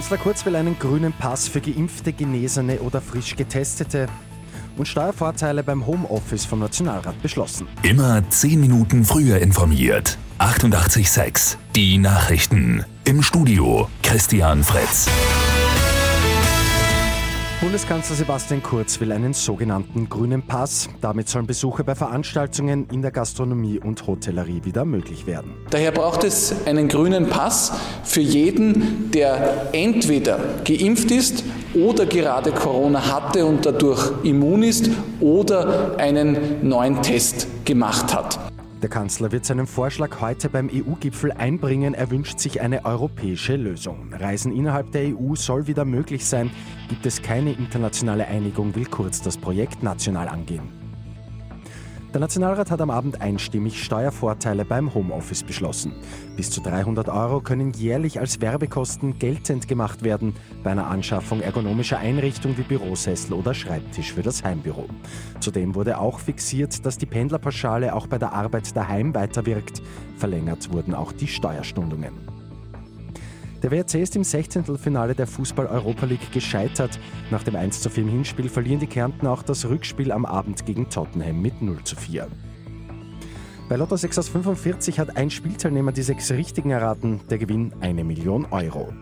Kanzler Kurz will einen grünen Pass für Geimpfte, Genesene oder frisch Getestete und Steuervorteile beim Homeoffice vom Nationalrat beschlossen. Immer 10 Minuten früher informiert. 88.6 Die Nachrichten. Im Studio Christian Fritz. Bundeskanzler Sebastian Kurz will einen sogenannten grünen Pass. Damit sollen Besuche bei Veranstaltungen in der Gastronomie und Hotellerie wieder möglich werden. Daher braucht es einen grünen Pass für jeden, der entweder geimpft ist oder gerade Corona hatte und dadurch immun ist oder einen neuen Test gemacht hat. Der Kanzler wird seinen Vorschlag heute beim EU-Gipfel einbringen. Er wünscht sich eine europäische Lösung. Reisen innerhalb der EU soll wieder möglich sein. Gibt es keine internationale Einigung, will Kurz das Projekt national angehen. Der Nationalrat hat am Abend einstimmig Steuervorteile beim Homeoffice beschlossen. Bis zu 300 Euro können jährlich als Werbekosten geltend gemacht werden bei einer Anschaffung ergonomischer Einrichtungen wie Bürosessel oder Schreibtisch für das Heimbüro. Zudem wurde auch fixiert, dass die Pendlerpauschale auch bei der Arbeit daheim weiterwirkt. Verlängert wurden auch die Steuerstundungen. Der WRC ist im 16. Finale der Fußball-Europa League gescheitert. Nach dem 1 zu 4 im Hinspiel verlieren die Kärnten auch das Rückspiel am Abend gegen Tottenham mit 0 zu 4. Bei Lotto 6 aus 45 hat ein Spielteilnehmer die sechs richtigen erraten. Der Gewinn eine Million Euro.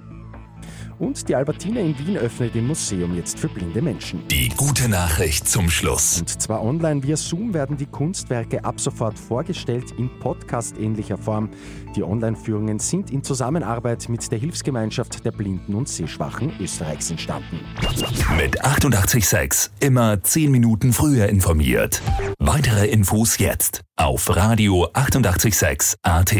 Und die Albertina in Wien öffnet im Museum jetzt für blinde Menschen. Die gute Nachricht zum Schluss. Und zwar online via Zoom werden die Kunstwerke ab sofort vorgestellt in Podcast-ähnlicher Form. Die Online-Führungen sind in Zusammenarbeit mit der Hilfsgemeinschaft der Blinden und Sehschwachen Österreichs entstanden. Mit 886 immer 10 Minuten früher informiert. Weitere Infos jetzt auf Radio 886 AT.